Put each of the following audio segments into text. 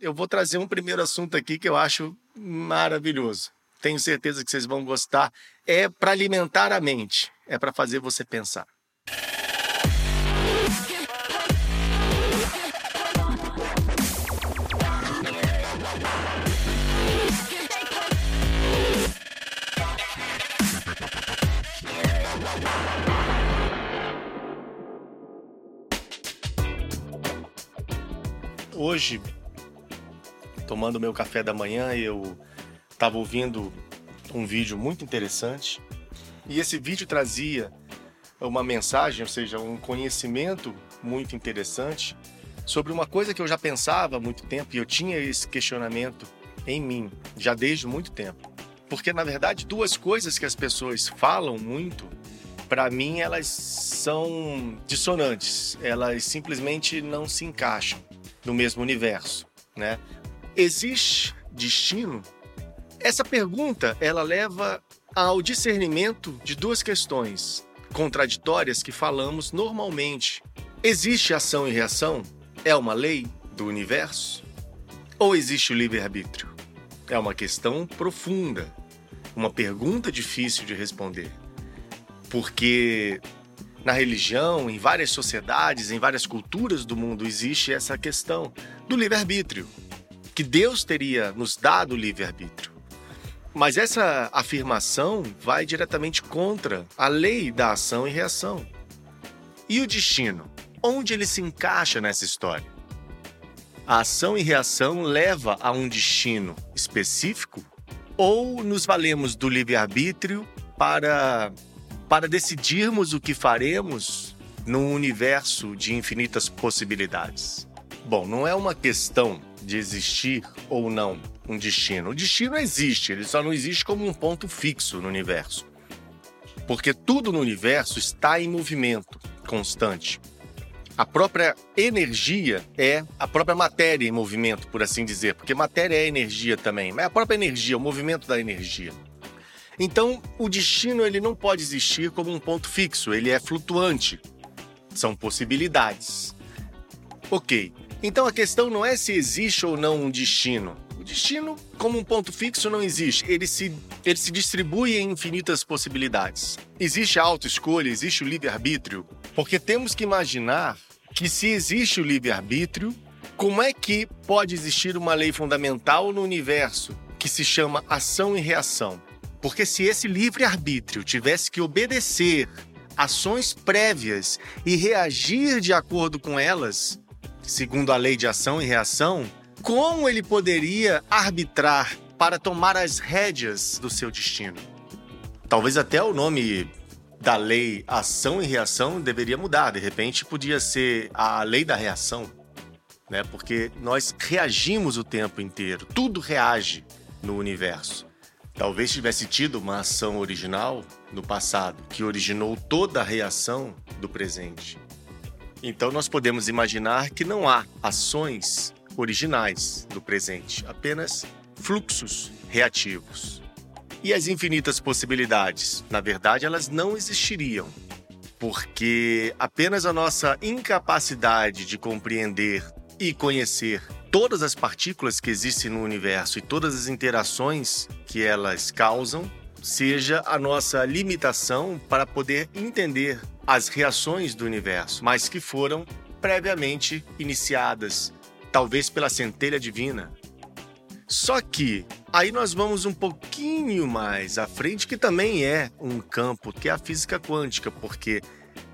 eu vou trazer um primeiro assunto aqui que eu acho maravilhoso. Tenho certeza que vocês vão gostar. É para alimentar a mente, é para fazer você pensar. Hoje, tomando meu café da manhã, eu estava ouvindo um vídeo muito interessante e esse vídeo trazia uma mensagem, ou seja, um conhecimento muito interessante sobre uma coisa que eu já pensava há muito tempo e eu tinha esse questionamento em mim já desde muito tempo. Porque na verdade, duas coisas que as pessoas falam muito, para mim elas são dissonantes, elas simplesmente não se encaixam no mesmo universo, né? Existe destino? Essa pergunta, ela leva ao discernimento de duas questões contraditórias que falamos normalmente. Existe ação e reação? É uma lei do universo? Ou existe o livre-arbítrio? É uma questão profunda, uma pergunta difícil de responder. Porque na religião, em várias sociedades, em várias culturas do mundo, existe essa questão do livre-arbítrio, que Deus teria nos dado o livre-arbítrio. Mas essa afirmação vai diretamente contra a lei da ação e reação. E o destino? Onde ele se encaixa nessa história? A ação e reação leva a um destino específico ou nos valemos do livre-arbítrio para para decidirmos o que faremos num universo de infinitas possibilidades. Bom, não é uma questão de existir ou não um destino. O destino existe, ele só não existe como um ponto fixo no universo. Porque tudo no universo está em movimento constante. A própria energia é a própria matéria em movimento, por assim dizer, porque matéria é energia também, mas é a própria energia, o movimento da energia. Então, o destino ele não pode existir como um ponto fixo, ele é flutuante. São possibilidades. Ok, então a questão não é se existe ou não um destino. O destino, como um ponto fixo, não existe. Ele se, ele se distribui em infinitas possibilidades. Existe a autoescolha, existe o livre-arbítrio, porque temos que imaginar que se existe o livre-arbítrio, como é que pode existir uma lei fundamental no universo que se chama ação e reação? Porque se esse livre-arbítrio tivesse que obedecer ações prévias e reagir de acordo com elas, segundo a lei de ação e reação, como ele poderia arbitrar para tomar as rédeas do seu destino? Talvez até o nome da lei ação e reação deveria mudar. De repente, podia ser a lei da reação, né? Porque nós reagimos o tempo inteiro, tudo reage no universo. Talvez tivesse tido uma ação original no passado que originou toda a reação do presente. Então nós podemos imaginar que não há ações originais do presente, apenas fluxos reativos. E as infinitas possibilidades? Na verdade, elas não existiriam, porque apenas a nossa incapacidade de compreender e conhecer todas as partículas que existem no universo e todas as interações que elas causam seja a nossa limitação para poder entender as reações do universo, mas que foram previamente iniciadas, talvez pela centelha divina. Só que aí nós vamos um pouquinho mais à frente, que também é um campo, que é a física quântica, porque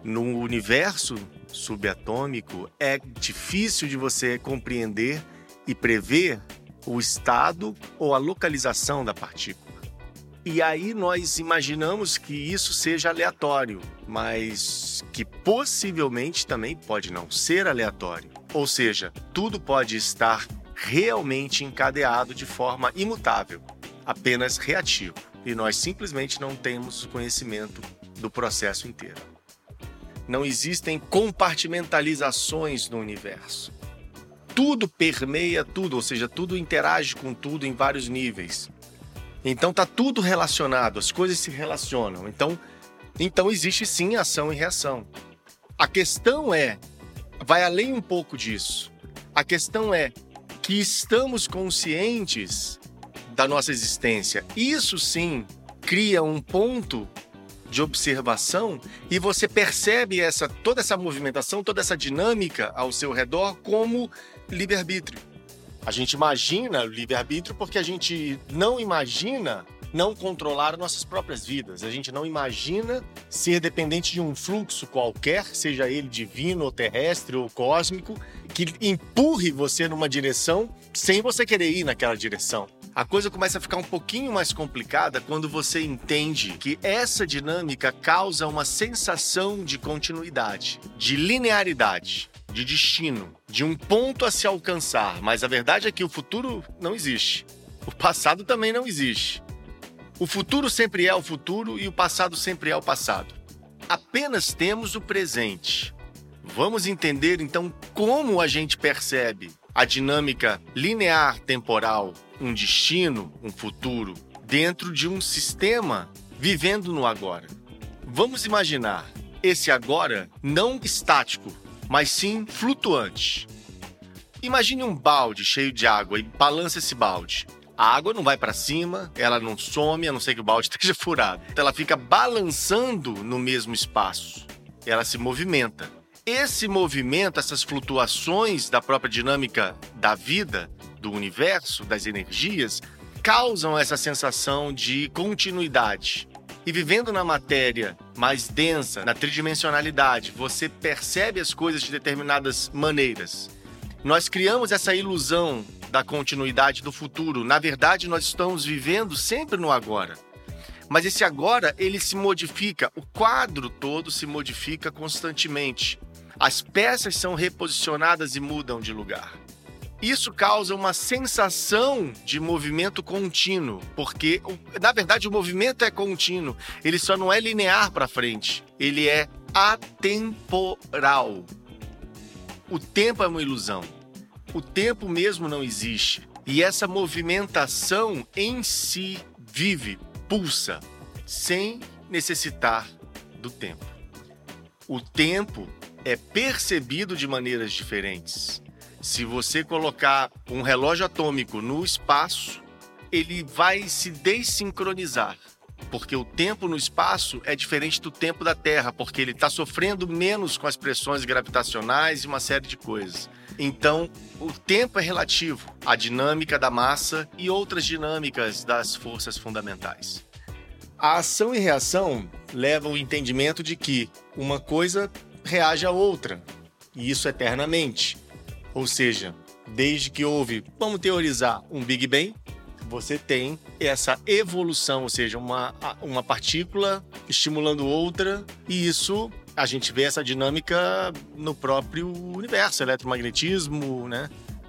no universo subatômico é difícil de você compreender e prever o estado ou a localização da partícula. E aí nós imaginamos que isso seja aleatório, mas que possivelmente também pode não ser aleatório. Ou seja, tudo pode estar realmente encadeado de forma imutável, apenas reativo, e nós simplesmente não temos conhecimento do processo inteiro. Não existem compartimentalizações no universo tudo permeia tudo, ou seja, tudo interage com tudo em vários níveis. Então tá tudo relacionado, as coisas se relacionam. Então, então existe sim ação e reação. A questão é, vai além um pouco disso. A questão é que estamos conscientes da nossa existência. Isso sim cria um ponto de observação e você percebe essa toda essa movimentação, toda essa dinâmica ao seu redor como livre-arbítrio. A gente imagina o livre-arbítrio porque a gente não imagina não controlar nossas próprias vidas. A gente não imagina ser dependente de um fluxo qualquer, seja ele divino ou terrestre ou cósmico, que empurre você numa direção sem você querer ir naquela direção. A coisa começa a ficar um pouquinho mais complicada quando você entende que essa dinâmica causa uma sensação de continuidade, de linearidade, de destino, de um ponto a se alcançar. Mas a verdade é que o futuro não existe. O passado também não existe. O futuro sempre é o futuro e o passado sempre é o passado. Apenas temos o presente. Vamos entender então como a gente percebe a dinâmica linear temporal, um destino, um futuro, dentro de um sistema vivendo no agora. Vamos imaginar esse agora não estático, mas sim flutuante. Imagine um balde cheio de água e balança esse balde. A água não vai para cima, ela não some, a não ser que o balde esteja furado. Então ela fica balançando no mesmo espaço. Ela se movimenta. Esse movimento, essas flutuações da própria dinâmica da vida, do universo, das energias, causam essa sensação de continuidade. E vivendo na matéria mais densa, na tridimensionalidade, você percebe as coisas de determinadas maneiras. Nós criamos essa ilusão da continuidade do futuro. Na verdade, nós estamos vivendo sempre no agora. Mas esse agora, ele se modifica, o quadro todo se modifica constantemente. As peças são reposicionadas e mudam de lugar. Isso causa uma sensação de movimento contínuo, porque na verdade o movimento é contínuo, ele só não é linear para frente, ele é atemporal. O tempo é uma ilusão. O tempo mesmo não existe. E essa movimentação em si vive, pulsa, sem necessitar do tempo. O tempo é percebido de maneiras diferentes. Se você colocar um relógio atômico no espaço, ele vai se desincronizar, porque o tempo no espaço é diferente do tempo da Terra, porque ele está sofrendo menos com as pressões gravitacionais e uma série de coisas. Então, o tempo é relativo à dinâmica da massa e outras dinâmicas das forças fundamentais. A ação e reação levam ao entendimento de que uma coisa reage a outra, e isso eternamente. Ou seja, desde que houve, vamos teorizar, um Big Bang, você tem essa evolução, ou seja, uma, uma partícula estimulando outra, e isso a gente vê essa dinâmica no próprio universo, eletromagnetismo, né?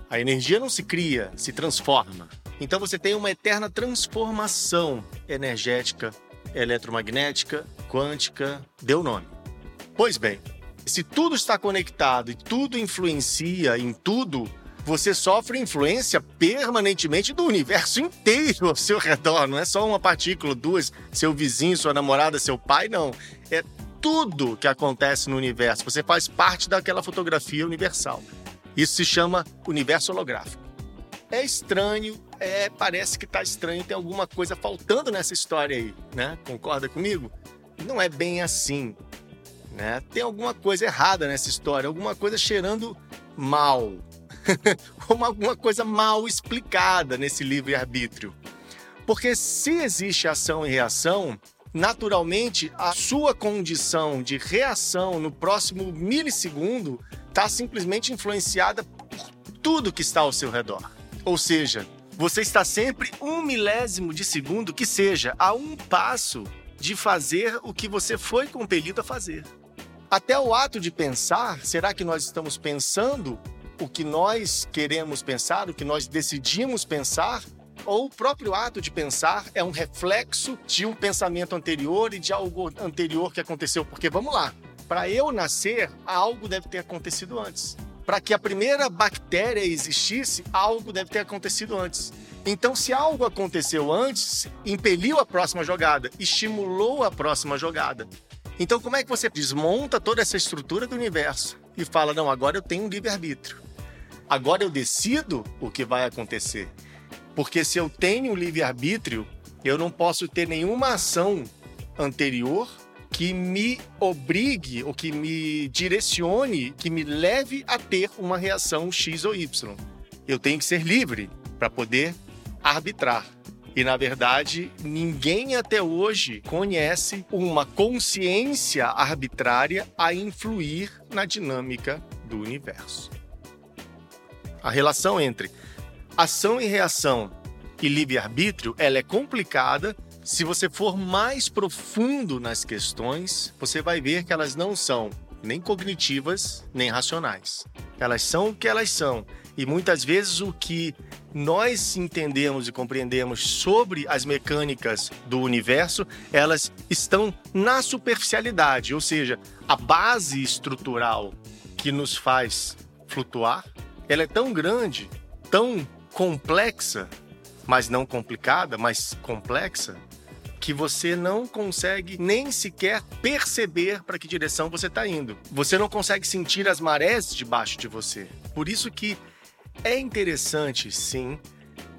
A energia não se cria, se transforma. Então você tem uma eterna transformação energética, eletromagnética, quântica, deu nome. Pois bem, se tudo está conectado e tudo influencia em tudo, você sofre influência permanentemente do universo inteiro ao seu redor. Não é só uma partícula, duas, seu vizinho, sua namorada, seu pai, não. É tudo que acontece no universo. Você faz parte daquela fotografia universal. Isso se chama universo holográfico. É estranho, é, parece que está estranho, tem alguma coisa faltando nessa história aí, né? Concorda comigo? Não é bem assim. Né? Tem alguma coisa errada nessa história, alguma coisa cheirando mal, alguma coisa mal explicada nesse livre-arbítrio. Porque se existe ação e reação, naturalmente a sua condição de reação no próximo milissegundo está simplesmente influenciada por tudo que está ao seu redor. Ou seja, você está sempre um milésimo de segundo que seja a um passo de fazer o que você foi compelido a fazer. Até o ato de pensar, será que nós estamos pensando o que nós queremos pensar, o que nós decidimos pensar? Ou o próprio ato de pensar é um reflexo de um pensamento anterior e de algo anterior que aconteceu? Porque vamos lá, para eu nascer, algo deve ter acontecido antes. Para que a primeira bactéria existisse, algo deve ter acontecido antes. Então, se algo aconteceu antes, impeliu a próxima jogada, estimulou a próxima jogada. Então, como é que você desmonta toda essa estrutura do universo e fala: não, agora eu tenho um livre-arbítrio? Agora eu decido o que vai acontecer. Porque se eu tenho livre-arbítrio, eu não posso ter nenhuma ação anterior que me obrigue ou que me direcione, que me leve a ter uma reação X ou Y. Eu tenho que ser livre para poder arbitrar. E na verdade, ninguém até hoje conhece uma consciência arbitrária a influir na dinâmica do universo. A relação entre ação e reação e livre-arbítrio, ela é complicada. Se você for mais profundo nas questões, você vai ver que elas não são nem cognitivas, nem racionais. Elas são o que elas são. E muitas vezes o que nós entendemos e compreendemos sobre as mecânicas do universo, elas estão na superficialidade, ou seja, a base estrutural que nos faz flutuar, ela é tão grande, tão complexa, mas não complicada, mas complexa, que você não consegue nem sequer perceber para que direção você está indo. Você não consegue sentir as marés debaixo de você. Por isso que é interessante, sim,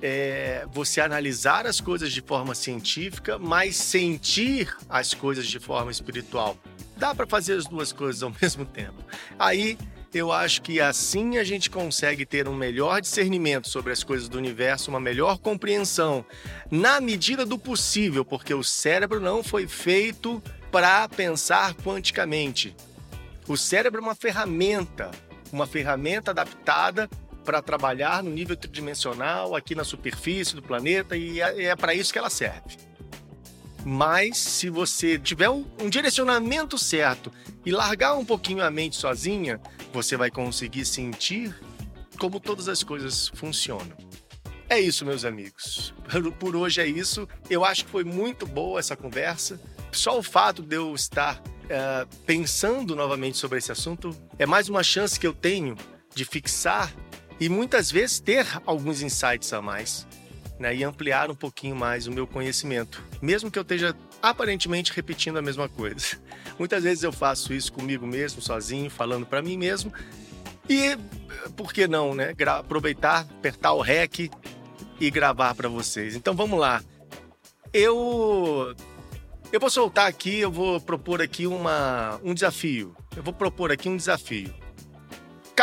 é, você analisar as coisas de forma científica, mas sentir as coisas de forma espiritual. Dá para fazer as duas coisas ao mesmo tempo. Aí eu acho que assim a gente consegue ter um melhor discernimento sobre as coisas do universo, uma melhor compreensão, na medida do possível, porque o cérebro não foi feito para pensar quanticamente. O cérebro é uma ferramenta, uma ferramenta adaptada para trabalhar no nível tridimensional, aqui na superfície do planeta, e é, é para isso que ela serve. Mas se você tiver um, direcionamento certo e largar um pouquinho a mente sozinha, você vai conseguir sentir como todas as coisas funcionam. É isso, meus amigos. Por hoje é isso. Eu acho que foi muito boa essa conversa. Só o fato de eu estar uh, pensando novamente sobre esse assunto é mais uma chance que eu tenho de fixar e muitas vezes ter alguns insights a mais né, e ampliar um pouquinho mais o meu conhecimento, mesmo que eu esteja aparentemente repetindo a mesma coisa. Muitas vezes eu faço isso comigo mesmo, sozinho, falando para mim mesmo. E por que não, né? Aproveitar, apertar o REC e gravar para vocês. Então vamos lá. Eu eu vou soltar aqui, eu vou propor aqui uma, um desafio. Eu vou propor aqui um desafio.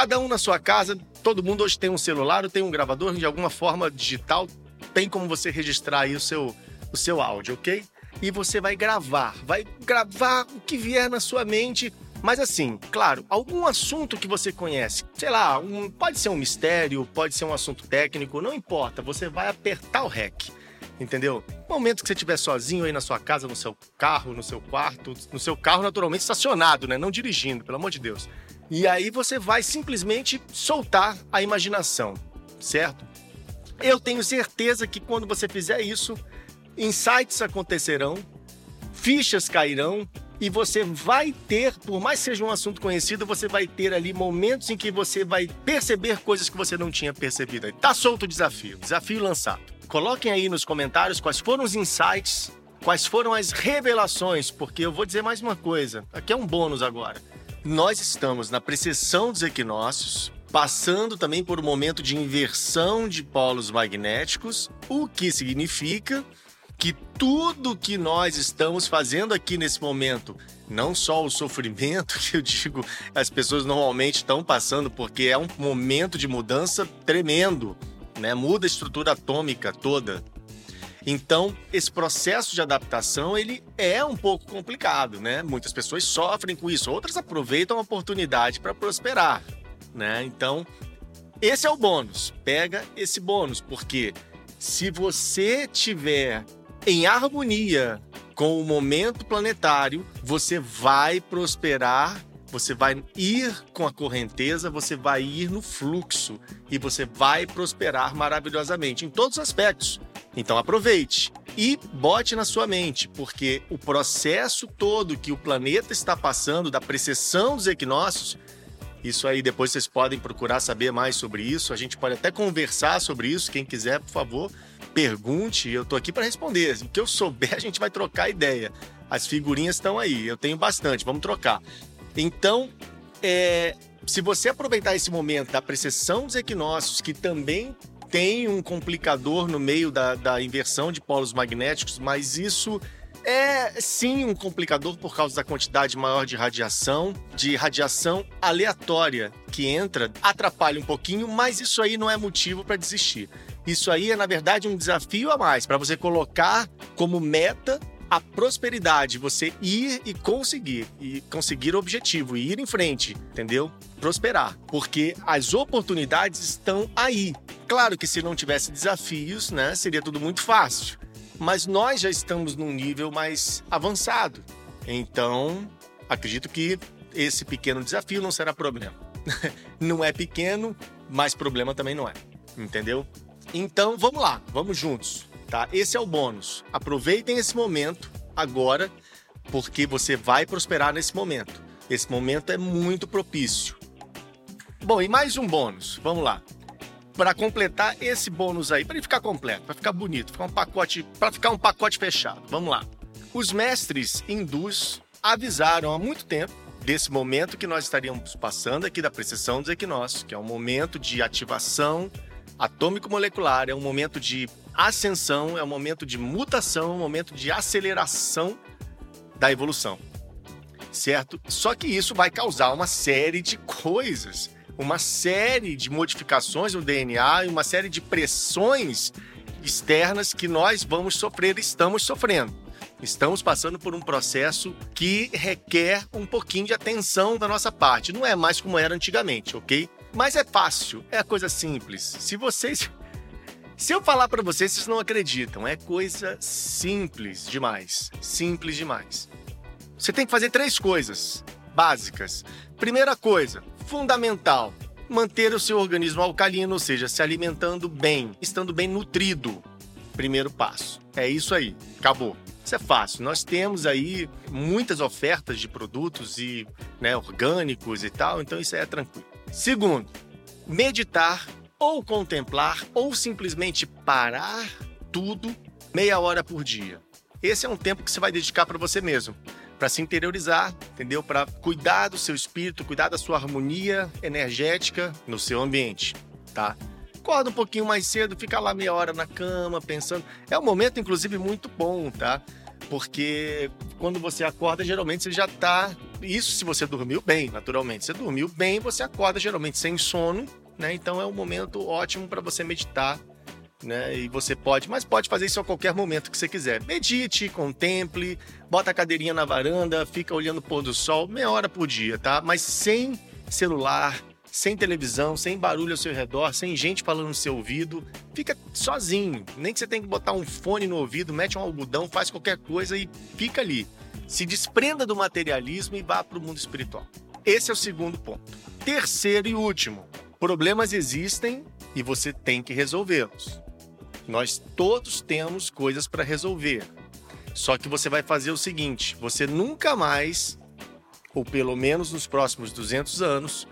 Cada um na sua casa, todo mundo hoje tem um celular tem um gravador de alguma forma digital, tem como você registrar aí o seu, o seu áudio, ok? E você vai gravar, vai gravar o que vier na sua mente, mas assim, claro, algum assunto que você conhece, sei lá, um, pode ser um mistério, pode ser um assunto técnico, não importa, você vai apertar o REC entendeu? Momento que você estiver sozinho aí na sua casa, no seu carro, no seu quarto, no seu carro naturalmente estacionado, né? Não dirigindo, pelo amor de Deus. E aí você vai simplesmente soltar a imaginação, certo? Eu tenho certeza que quando você fizer isso, insights acontecerão, fichas cairão e você vai ter, por mais que seja um assunto conhecido, você vai ter ali momentos em que você vai perceber coisas que você não tinha percebido. Tá solto o desafio, desafio lançado. Coloquem aí nos comentários quais foram os insights, quais foram as revelações, porque eu vou dizer mais uma coisa. Aqui é um bônus agora. Nós estamos na precessão dos equinócios, passando também por um momento de inversão de polos magnéticos, o que significa que tudo que nós estamos fazendo aqui nesse momento, não só o sofrimento que eu digo, as pessoas normalmente estão passando, porque é um momento de mudança tremendo, né? Muda a estrutura atômica toda. Então, esse processo de adaptação, ele é um pouco complicado, né? Muitas pessoas sofrem com isso, outras aproveitam a oportunidade para prosperar, né? Então, esse é o bônus. Pega esse bônus, porque se você tiver em harmonia com o momento planetário, você vai prosperar você vai ir com a correnteza, você vai ir no fluxo e você vai prosperar maravilhosamente em todos os aspectos. Então aproveite e bote na sua mente, porque o processo todo que o planeta está passando da precessão dos equinócios, isso aí depois vocês podem procurar saber mais sobre isso. A gente pode até conversar sobre isso. Quem quiser, por favor, pergunte. Eu estou aqui para responder. O que eu souber, a gente vai trocar ideia. As figurinhas estão aí. Eu tenho bastante. Vamos trocar. Então, é, se você aproveitar esse momento da precessão dos equinócios, que também tem um complicador no meio da, da inversão de polos magnéticos, mas isso é sim um complicador por causa da quantidade maior de radiação, de radiação aleatória que entra, atrapalha um pouquinho, mas isso aí não é motivo para desistir. Isso aí é, na verdade, um desafio a mais para você colocar como meta a prosperidade, você ir e conseguir, e conseguir o objetivo, e ir em frente, entendeu? Prosperar, porque as oportunidades estão aí. Claro que se não tivesse desafios, né, seria tudo muito fácil. Mas nós já estamos num nível mais avançado. Então, acredito que esse pequeno desafio não será problema. não é pequeno, mas problema também não é. Entendeu? Então, vamos lá, vamos juntos tá? Esse é o bônus. Aproveitem esse momento agora, porque você vai prosperar nesse momento. Esse momento é muito propício. Bom, e mais um bônus. Vamos lá. Para completar esse bônus aí, para ele ficar completo, para ficar bonito, ficar um pacote, para ficar um pacote fechado. Vamos lá. Os mestres hindus avisaram há muito tempo desse momento que nós estaríamos passando aqui da precessão dos equinócios, que é um momento de ativação atômico-molecular, é um momento de ascensão, é um momento de mutação, é um momento de aceleração da evolução. Certo? Só que isso vai causar uma série de coisas, uma série de modificações no DNA e uma série de pressões externas que nós vamos sofrer, estamos sofrendo. Estamos passando por um processo que requer um pouquinho de atenção da nossa parte. Não é mais como era antigamente, ok? Mas é fácil, é coisa simples. Se vocês se eu falar para vocês, vocês não acreditam. É coisa simples demais. Simples demais. Você tem que fazer três coisas básicas. Primeira coisa, fundamental, manter o seu organismo alcalino, ou seja, se alimentando bem, estando bem nutrido. Primeiro passo. É isso aí. Acabou. Isso é fácil. Nós temos aí muitas ofertas de produtos e né, orgânicos e tal, então isso é tranquilo. Segundo, meditar ou contemplar, ou simplesmente parar tudo meia hora por dia. Esse é um tempo que você vai dedicar para você mesmo, para se interiorizar, entendeu? Para cuidar do seu espírito, cuidar da sua harmonia energética no seu ambiente, tá? Acorda um pouquinho mais cedo, fica lá meia hora na cama pensando. É um momento, inclusive, muito bom, tá? Porque quando você acorda, geralmente você já tá. Isso se você dormiu bem, naturalmente. Você dormiu bem, você acorda geralmente sem sono né? Então é um momento ótimo para você meditar, né? E você pode, mas pode fazer isso a qualquer momento que você quiser. Medite, contemple, bota a cadeirinha na varanda, fica olhando o pôr do sol, meia hora por dia, tá? Mas sem celular, sem televisão, sem barulho ao seu redor, sem gente falando no seu ouvido, fica sozinho. Nem que você tenha que botar um fone no ouvido, mete um algodão, faz qualquer coisa e fica ali. Se desprenda do materialismo e vá para o mundo espiritual. Esse é o segundo ponto. Terceiro e último, Problemas existem e você tem que resolvê-los. Nós todos temos coisas para resolver. Só que você vai fazer o seguinte: você nunca mais, ou pelo menos nos próximos 200 anos,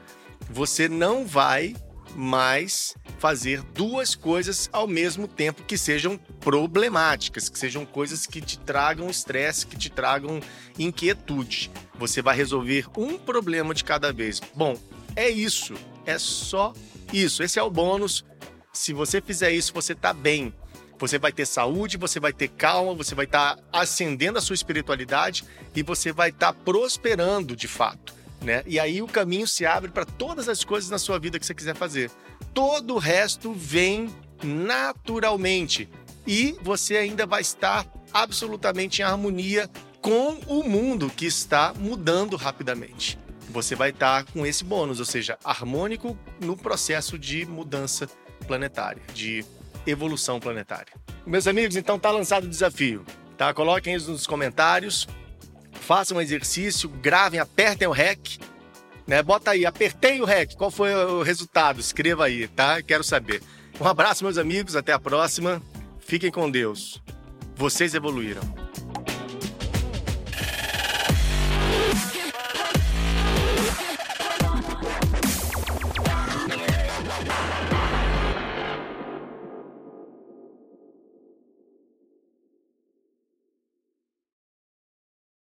você não vai mais fazer duas coisas ao mesmo tempo que sejam problemáticas, que sejam coisas que te tragam estresse, que te tragam inquietude. Você vai resolver um problema de cada vez. Bom, é isso. É só isso. Esse é o bônus. Se você fizer isso, você tá bem. Você vai ter saúde, você vai ter calma, você vai estar tá ascendendo a sua espiritualidade e você vai estar tá prosperando de fato. Né? E aí o caminho se abre para todas as coisas na sua vida que você quiser fazer. Todo o resto vem naturalmente e você ainda vai estar absolutamente em harmonia com o mundo que está mudando rapidamente você vai estar tá com esse bônus, ou seja, harmônico no processo de mudança planetária, de evolução planetária. Meus amigos, então tá lançado o desafio, tá? Coloquem isso nos comentários, façam um exercício, gravem, apertem o REC, né? Bota aí, apertei o REC, qual foi o resultado? Escreva aí, tá? Quero saber. Um abraço, meus amigos, até a próxima. Fiquem com Deus. Vocês evoluíram.